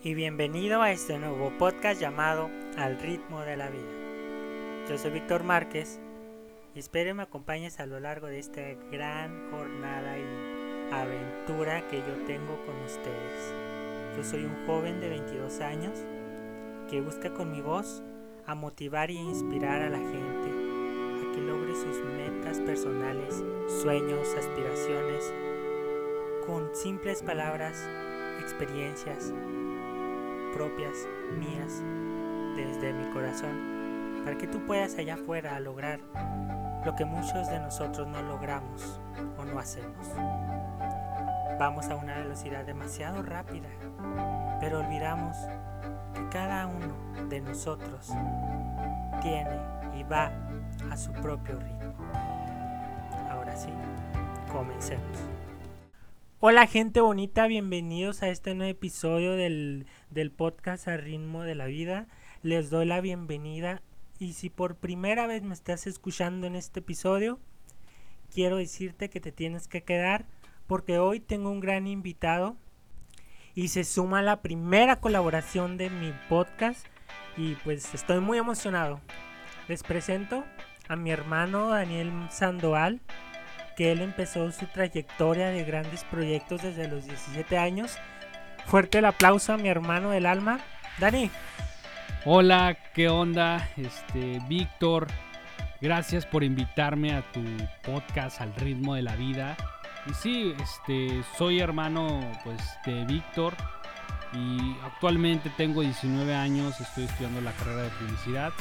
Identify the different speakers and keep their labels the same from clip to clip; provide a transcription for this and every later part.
Speaker 1: y bienvenido a este nuevo podcast llamado Al ritmo de la vida. Yo soy Víctor Márquez y espero me acompañes a lo largo de esta gran jornada y aventura que yo tengo con ustedes. Yo soy un joven de 22 años que busca con mi voz a motivar e inspirar a la gente a que logre sus metas personales, sueños, aspiraciones, con simples palabras, experiencias, propias, mías, desde mi corazón, para que tú puedas allá afuera lograr lo que muchos de nosotros no logramos o no hacemos. Vamos a una velocidad demasiado rápida, pero olvidamos que cada uno de nosotros tiene y va a su propio ritmo. Ahora sí, comencemos. Hola gente bonita, bienvenidos a este nuevo episodio del, del podcast a ritmo de la vida. Les doy la bienvenida y si por primera vez me estás escuchando en este episodio, quiero decirte que te tienes que quedar porque hoy tengo un gran invitado y se suma la primera colaboración de mi podcast y pues estoy muy emocionado. Les presento a mi hermano Daniel Sandoval que él empezó su trayectoria de grandes proyectos desde los 17 años. Fuerte el aplauso a mi hermano del alma, Dani.
Speaker 2: Hola, ¿qué onda? Este, Víctor, gracias por invitarme a tu podcast Al ritmo de la vida. Y sí, este, soy hermano pues de Víctor y actualmente tengo 19 años, estoy estudiando la carrera de publicidad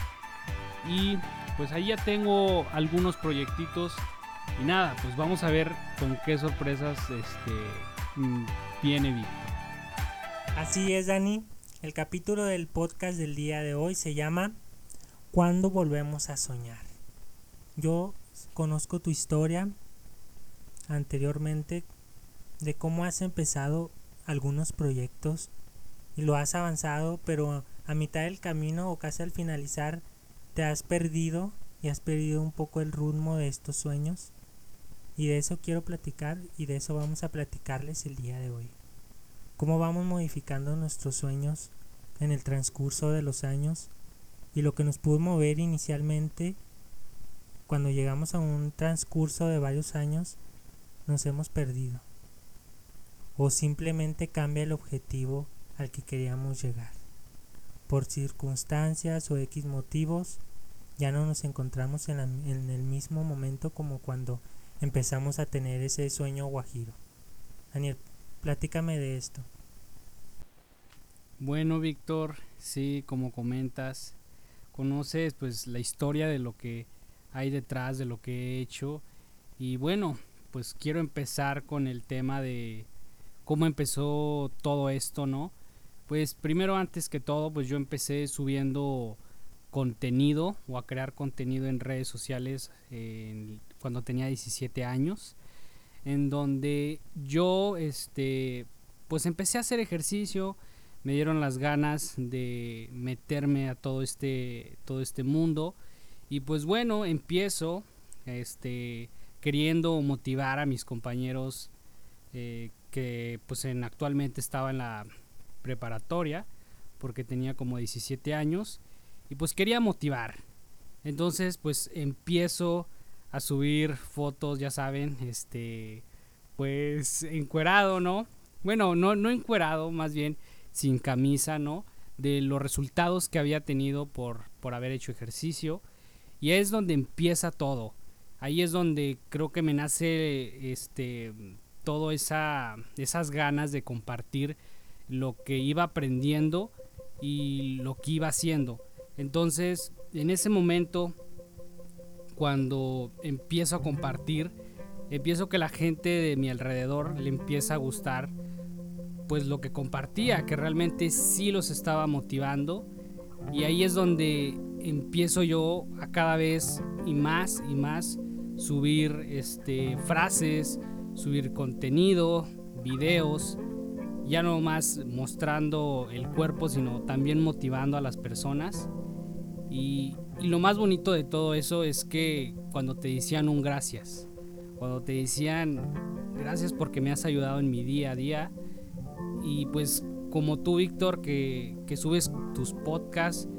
Speaker 2: y pues ahí ya tengo algunos proyectitos y nada, pues vamos a ver con qué sorpresas este, mm, viene Víctor.
Speaker 1: Así es, Dani. El capítulo del podcast del día de hoy se llama ¿Cuándo volvemos a soñar? Yo conozco tu historia anteriormente de cómo has empezado algunos proyectos y lo has avanzado, pero a mitad del camino o casi al finalizar te has perdido y has perdido un poco el ritmo de estos sueños. Y de eso quiero platicar y de eso vamos a platicarles el día de hoy. Cómo vamos modificando nuestros sueños en el transcurso de los años y lo que nos pudo mover inicialmente cuando llegamos a un transcurso de varios años nos hemos perdido. O simplemente cambia el objetivo al que queríamos llegar. Por circunstancias o X motivos ya no nos encontramos en, en el mismo momento como cuando empezamos a tener ese sueño guajiro. Daniel, platícame de esto.
Speaker 2: Bueno, Víctor, sí, como comentas, conoces pues la historia de lo que hay detrás de lo que he hecho y bueno, pues quiero empezar con el tema de cómo empezó todo esto, ¿no? Pues primero antes que todo, pues yo empecé subiendo contenido o a crear contenido en redes sociales en cuando tenía 17 años, en donde yo, este, pues empecé a hacer ejercicio, me dieron las ganas de meterme a todo este, todo este mundo y pues bueno, empiezo, este, queriendo motivar a mis compañeros eh, que pues en, actualmente estaba en la preparatoria porque tenía como 17 años y pues quería motivar. Entonces pues empiezo a subir fotos, ya saben, este, pues encuerado, ¿no? Bueno, no, no encuerado, más bien sin camisa, ¿no? De los resultados que había tenido por, por haber hecho ejercicio. Y es donde empieza todo. Ahí es donde creo que me nace este todo esa esas ganas de compartir lo que iba aprendiendo y lo que iba haciendo. Entonces, en ese momento cuando empiezo a compartir, empiezo que la gente de mi alrededor le empieza a gustar pues lo que compartía, que realmente sí los estaba motivando. Y ahí es donde empiezo yo a cada vez y más y más subir este frases, subir contenido, videos, ya no más mostrando el cuerpo, sino también motivando a las personas. Y y lo más bonito de todo eso es que cuando te decían un gracias, cuando te decían gracias porque me has ayudado en mi día a día y pues como tú, Víctor, que, que subes tus podcasts,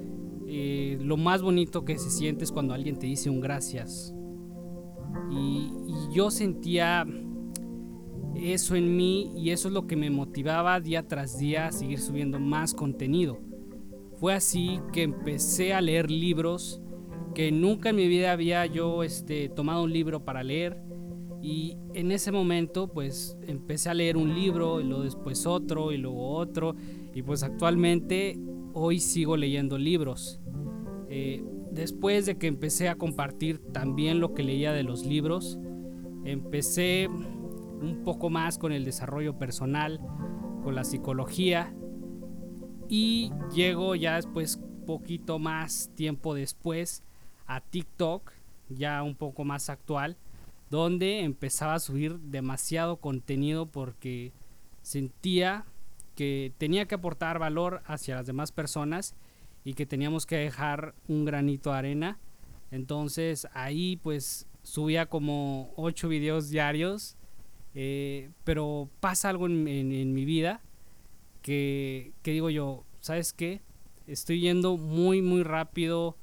Speaker 2: eh, lo más bonito que se siente es cuando alguien te dice un gracias. Y, y, yo sentía eso en mí y eso es lo que me motivaba día tras día a seguir subiendo más contenido. Fue así que empecé a leer libros que nunca en mi vida había yo este, tomado un libro para leer. Y en ese momento pues empecé a leer un libro y luego después otro y luego otro. Y pues actualmente hoy sigo leyendo libros. Eh, después de que empecé a compartir también lo que leía de los libros, empecé un poco más con el desarrollo personal, con la psicología y llego ya después, poquito más tiempo después, a TikTok, ya un poco más actual, donde empezaba a subir demasiado contenido porque sentía que tenía que aportar valor hacia las demás personas y que teníamos que dejar un granito de arena. Entonces ahí pues subía como 8 videos diarios, eh, pero pasa algo en, en mi vida que, digo yo, ¿sabes qué? Estoy yendo muy, muy rápido,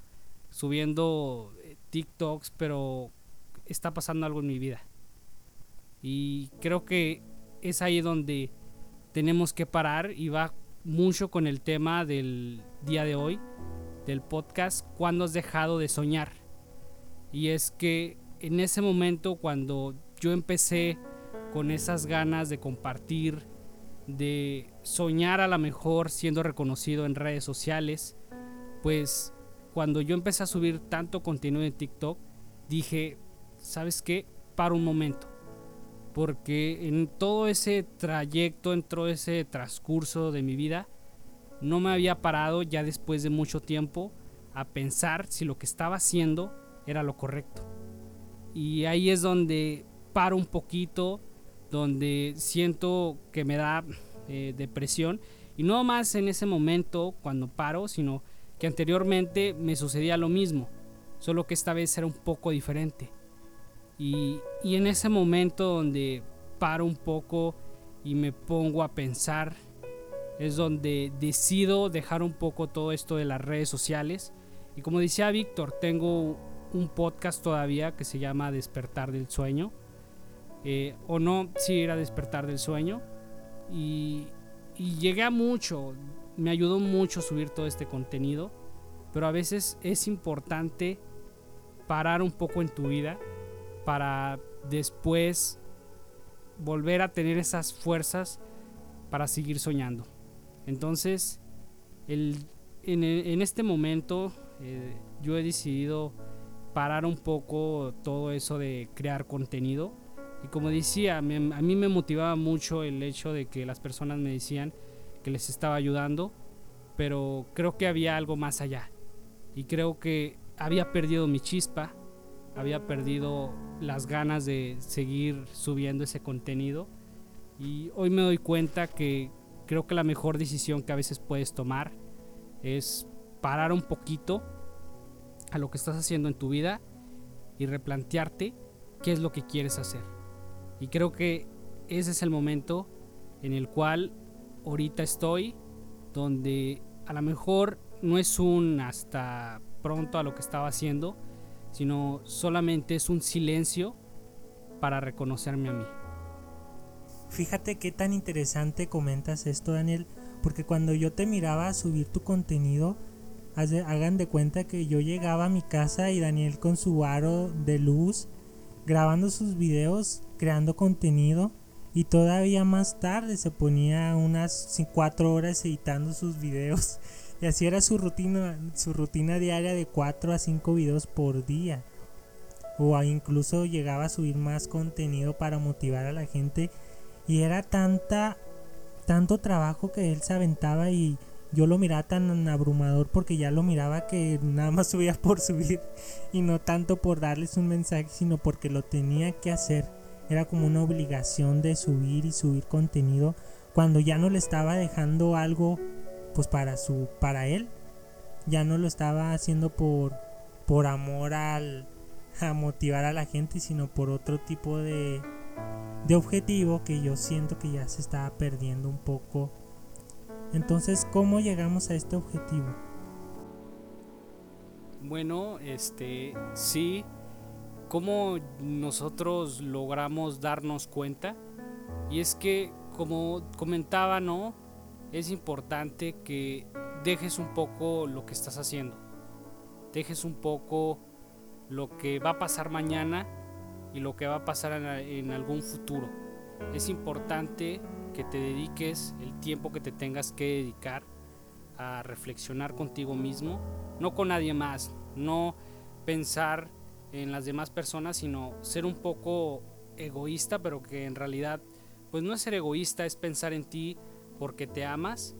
Speaker 2: subiendo eh, TikToks, pero está pasando algo en mi vida. Y creo que es ahí donde tenemos que parar y va mucho con el tema del día de hoy, del podcast, cuando has dejado de soñar. Y es que en ese momento cuando yo empecé con esas ganas de compartir, de soñar a lo mejor siendo reconocido en redes sociales, pues cuando yo empecé a subir tanto contenido en TikTok, dije, ¿sabes qué? Para un momento. Porque en todo ese trayecto, en todo ese transcurso de mi vida, no me había parado ya después de mucho tiempo a pensar si lo que estaba haciendo era lo correcto. Y ahí es donde paro un poquito, donde siento que me da eh, depresión. Y no más en ese momento cuando paro, sino que anteriormente me sucedía lo mismo, solo que esta vez era un poco diferente. Y, y en ese momento donde paro un poco y me pongo a pensar, es donde decido dejar un poco todo esto de las redes sociales. Y como decía Víctor, tengo un podcast todavía que se llama Despertar del Sueño eh, o no, si era despertar del sueño. Y, llegué a mucho, me ayudó mucho subir todo este contenido, pero a veces es importante parar un poco en tu vida para después volver a tener esas fuerzas para seguir soñando. Entonces, el, en, este momento eh, yo he decidido parar un poco todo eso de crear contenido y como decía, a mí me motivaba mucho el hecho de que las personas me decían que les estaba ayudando, pero creo que había algo más allá. Y creo que había perdido mi chispa, había perdido las ganas de seguir subiendo ese contenido. Y hoy me doy cuenta que creo que la mejor decisión que a veces puedes tomar es parar un poquito a lo que estás haciendo en tu vida y replantearte qué es lo que quieres hacer. Y creo que ese es el momento en el cual ahorita estoy, donde a lo mejor no es un hasta pronto a lo que estaba haciendo, sino solamente es un silencio para reconocerme a mí.
Speaker 1: Fíjate qué tan interesante comentas esto, Daniel, porque cuando yo te miraba a subir tu contenido, hagan de cuenta que yo llegaba a mi casa y Daniel con su aro de luz grabando sus videos, creando contenido y todavía más tarde se ponía unas 4 horas editando sus videos y así era su rutina, su rutina diaria de 4 a 5 videos por día. O incluso llegaba a subir más contenido para motivar a la gente y era tanta tanto trabajo que él se aventaba y yo lo miraba tan abrumador porque ya lo miraba que nada más subía por subir y no tanto por darles un mensaje, sino porque lo tenía que hacer. Era como una obligación de subir y subir contenido cuando ya no le estaba dejando algo pues para su para él. Ya no lo estaba haciendo por por amor al a motivar a la gente, sino por otro tipo de de objetivo que yo siento que ya se estaba perdiendo un poco Entonces, ¿cómo llegamos a este objetivo?
Speaker 2: Bueno, este, sí, ¿cómo nosotros logramos darnos cuenta? Y es que, como comentaba, ¿no? Es importante que dejes un poco lo que estás haciendo. Dejes un poco lo que va a pasar mañana y lo que va a pasar en, algún futuro. Es importante que te dediques el tiempo que te tengas que dedicar a reflexionar contigo mismo, no con nadie más, no pensar en las demás personas, sino ser un poco egoísta, pero que en realidad pues no es ser egoísta, es pensar en ti porque te amas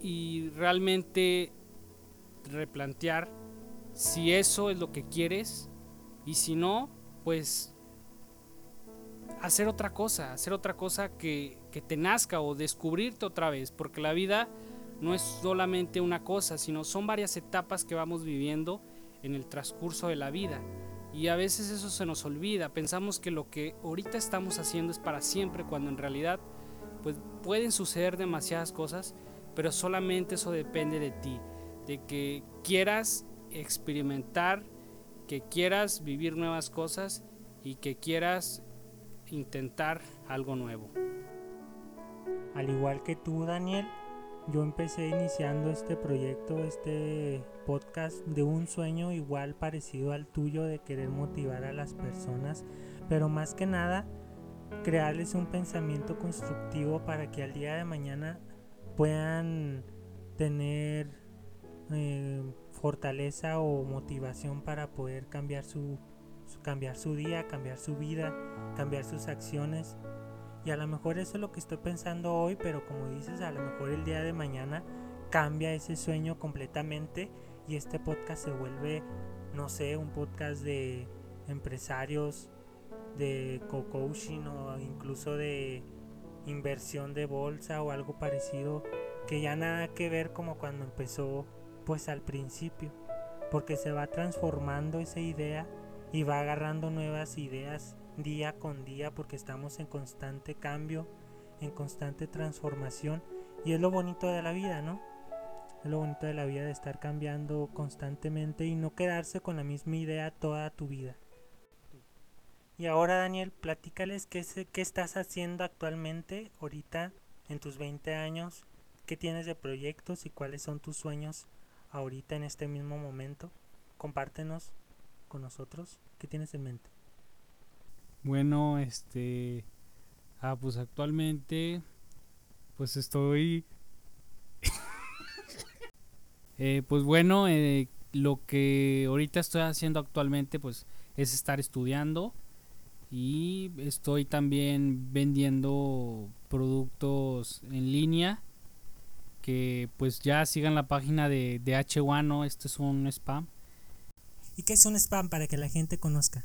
Speaker 2: y realmente replantear si eso es lo que quieres y si no, pues hacer otra cosa, hacer otra cosa que, que te nazca o descubrirte otra vez, porque la vida no es solamente una cosa, sino son varias etapas que vamos viviendo en el transcurso de la vida. Y a veces eso se nos olvida, pensamos que lo que ahorita estamos haciendo es para siempre, cuando en realidad pues pueden suceder demasiadas cosas, pero solamente eso depende de ti, de que quieras experimentar, que quieras vivir nuevas cosas y que quieras intentar algo nuevo.
Speaker 1: Al igual que tú, Daniel, yo empecé iniciando este proyecto, este podcast de un sueño igual parecido al tuyo de querer motivar a las personas, pero más que nada crearles un pensamiento constructivo para que al día de mañana puedan tener eh, fortaleza o motivación para poder cambiar su, cambiar su día, cambiar su vida, cambiar sus acciones. Y a lo mejor eso es lo que estoy pensando hoy, pero como dices, a lo mejor el día de mañana cambia ese sueño completamente y este podcast se vuelve, no sé, un podcast de empresarios, de co-coaching o incluso de inversión de bolsa o algo parecido que ya nada que ver como cuando empezó pues al principio. Porque se va transformando esa idea y va agarrando nuevas ideas día con día porque estamos en constante cambio, en constante transformación y es lo bonito de la vida, ¿no? Es lo bonito de la vida de estar cambiando constantemente y no quedarse con la misma idea toda tu vida. Y ahora Daniel, platícales qué, qué estás haciendo actualmente, ahorita, en tus 20 años, qué tienes de proyectos y cuáles son tus sueños ahorita en este mismo momento. Compártenos con nosotros qué tienes en mente.
Speaker 2: Bueno, este... Ah, pues actualmente, pues estoy eh, pues bueno, eh, lo que ahorita estoy haciendo actualmente pues es estar estudiando y estoy también vendiendo productos en línea que pues ya sigan la página de, de H1, ¿no? Este es un spam.
Speaker 1: ¿Y qué es un spam para que la gente conozca?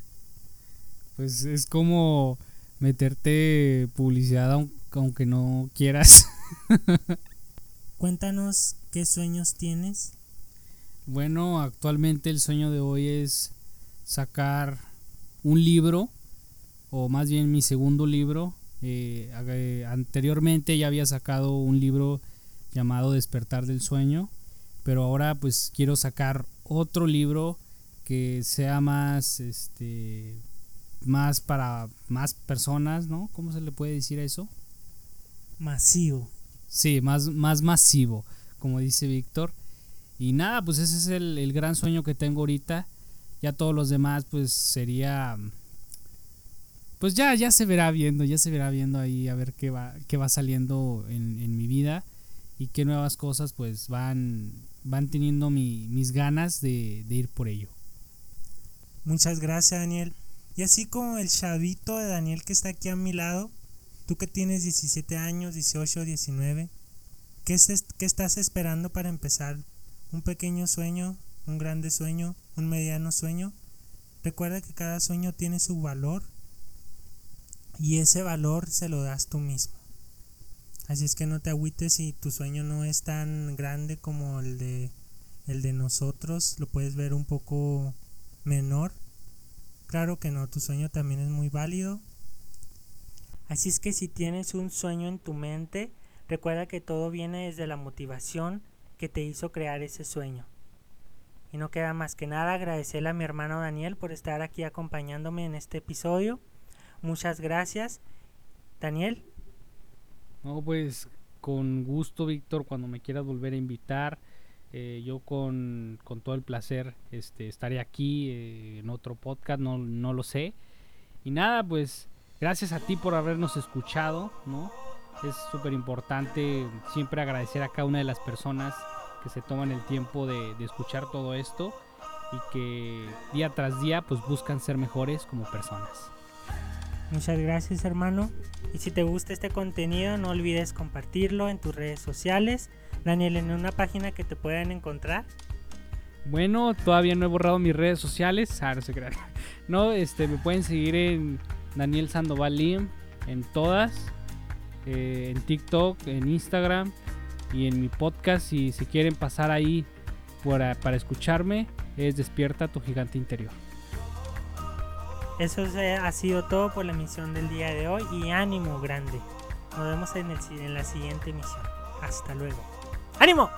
Speaker 2: Pues es como meterte publicidad aunque no quieras.
Speaker 1: Cuéntanos qué sueños tienes.
Speaker 2: Bueno, actualmente el sueño de hoy es sacar un libro, o más bien mi segundo libro. Eh, eh, anteriormente ya había sacado un libro llamado Despertar del Sueño, pero ahora pues quiero sacar otro libro que sea más, este, más para más personas, ¿no? ¿Cómo se le puede decir a eso?
Speaker 1: Masivo.
Speaker 2: Sí, más, más masivo, como dice Víctor. Y nada, pues ese es el, gran sueño que tengo ahorita. Ya todos los demás, pues sería. Pues ya, ya se verá viendo, ya se verá viendo ahí a ver qué va, qué va saliendo en, mi vida y qué nuevas cosas pues van, van teniendo mis ganas de, de ir por ello.
Speaker 1: Muchas gracias, Daniel. Y así como el chavito de Daniel que está aquí a mi lado, Tú que tienes 17 años, 18, 19, ¿qué, ¿qué estás esperando para empezar? ¿Un pequeño sueño? ¿Un grande sueño? ¿Un mediano sueño? Recuerda que cada sueño tiene su valor y ese valor se lo das tú mismo. Así es que no te agüites si tu sueño no es tan grande como el de el de nosotros, lo puedes ver un poco menor. Claro que no, tu sueño también es muy válido Así es que si tienes un sueño en tu mente, Recuerda que todo viene desde la motivación que te hizo crear ese sueño. Y no queda más que nada agradecerle a mi hermano Daniel por estar aquí acompañándome en este episodio. Muchas gracias. Daniel.
Speaker 2: No, pues con gusto, Víctor, cuando me quieras volver a invitar. Eh, yo con, todo el placer este, estaré aquí eh, en otro podcast, no, no lo sé. Y nada, pues gracias a ti por habernos escuchado, ¿no? Es súper importante siempre agradecer a cada una de las personas que se toman el tiempo de, de, escuchar todo esto y que día tras día pues buscan ser mejores como personas.
Speaker 1: Muchas gracias hermano. Y si te gusta este contenido no olvides compartirlo en tus redes sociales Daniel, en una página que te puedan encontrar.
Speaker 2: Bueno, todavía no he borrado mis redes sociales. Ah, no se No, este, me pueden seguir en Daniel Sandoval Lim, en todas. Eh, en TikTok, en Instagram y en mi podcast. Y si quieren pasar ahí para, para escucharme, es Despierta tu gigante interior.
Speaker 1: Eso ha sido todo por la emisión del día de hoy y ánimo grande. Nos vemos en, el, en la siguiente emisión. Hasta luego. ¡Ánimo!